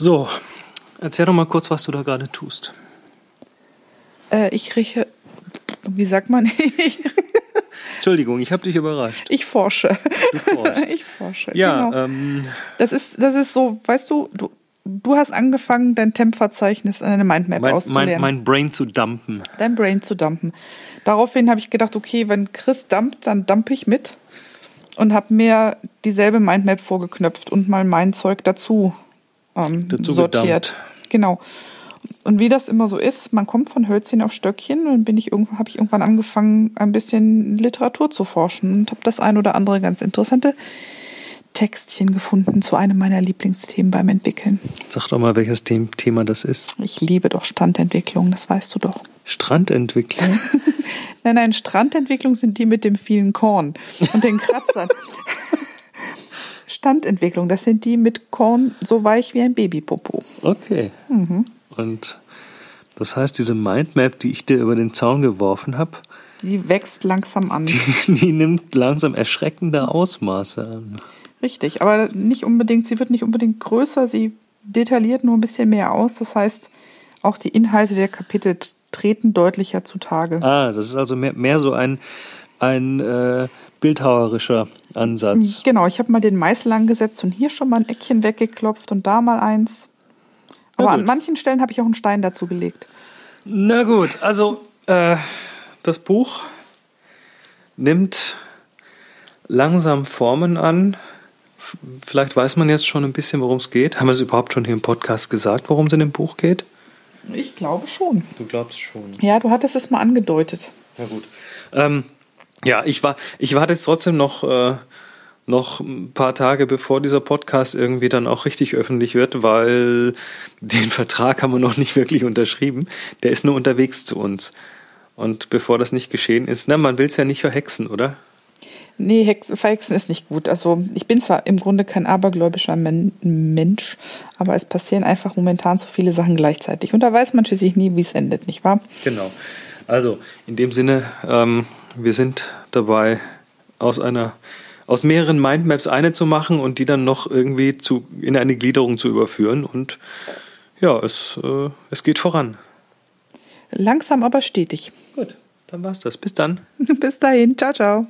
So, erzähl doch mal kurz, was du da gerade tust. Äh, ich rieche, wie sagt man? Entschuldigung, ich habe dich überrascht. ich forsche. Du forschst. Ich forsche. Ja, genau. ähm, Das ist, das ist so, weißt du, du, du hast angefangen, dein Temp-Verzeichnis in eine Mindmap mein, auszulernen. mein, mein Brain zu dumpen. dein Brain zu dumpen. Daraufhin habe ich gedacht, okay, wenn Chris dumpt, dann dump ich mit und habe mir dieselbe Mindmap vorgeknöpft und mal mein Zeug dazu, ähm, sortiert. gedumpt. Genau. Und wie das immer so ist, man kommt von Hölzchen auf Stöckchen und bin ich irgendwann habe ich irgendwann angefangen, ein bisschen Literatur zu forschen und habe das ein oder andere ganz interessante Textchen gefunden zu einem meiner Lieblingsthemen beim Entwickeln. Sag doch mal, welches Them- Thema das ist. Ich liebe doch Standentwicklung, das weißt du doch. Strandentwicklung. Nein, nein, Strandentwicklung sind die mit dem vielen Korn und den Kratzern. Standentwicklung, das sind die mit Korn so weich wie ein Babypopo. Okay. Mhm. Und das heißt, diese Mindmap, die ich dir über den Zaun geworfen habe, Die wächst langsam an. die nimmt langsam erschreckende Ausmaße an. Richtig, aber nicht unbedingt, sie wird nicht unbedingt größer, sie detailliert nur ein bisschen mehr aus. Das heißt, auch die Inhalte der Kapitel treten deutlicher zutage. Ah, das ist also mehr, mehr so ein, ein äh, bildhauerischer Ansatz. Genau, ich habe mal den Meißel angesetzt und hier schon mal ein Eckchen weggeklopft und da mal eins. Aber an manchen Stellen habe ich auch einen Stein dazu gelegt. Na gut, also äh, das Buch nimmt langsam Formen an. Vielleicht weiß man jetzt schon ein bisschen, worum es geht. Haben wir es überhaupt schon hier im Podcast gesagt, worum es in dem Buch geht? Ich glaube schon. Du glaubst schon. Ja, du hattest es mal angedeutet. Na gut. Ähm, ja, ich war, ich warte jetzt trotzdem noch, äh, noch ein paar Tage, bevor dieser Podcast irgendwie dann auch richtig öffentlich wird, weil den Vertrag haben wir noch nicht wirklich unterschrieben. Der ist nur unterwegs zu uns. Und bevor das nicht geschehen ist, na, man will es ja nicht verhexen, oder? Nee, Hex Verhexen ist nicht gut. Also ich bin zwar im Grunde kein abergläubischer Men Mensch, aber es passieren einfach momentan zu viele Sachen gleichzeitig. Und da weiß man schließlich nie, wie es endet, nicht wahr? Genau. Also, in dem Sinne, ähm, wir sind dabei, aus einer, aus mehreren Mindmaps eine zu machen und die dann noch irgendwie zu, in eine Gliederung zu überführen. Und ja, es, äh, es geht voran. Langsam aber stetig. Gut, dann war's das. Bis dann. Bis dahin. Ciao, ciao.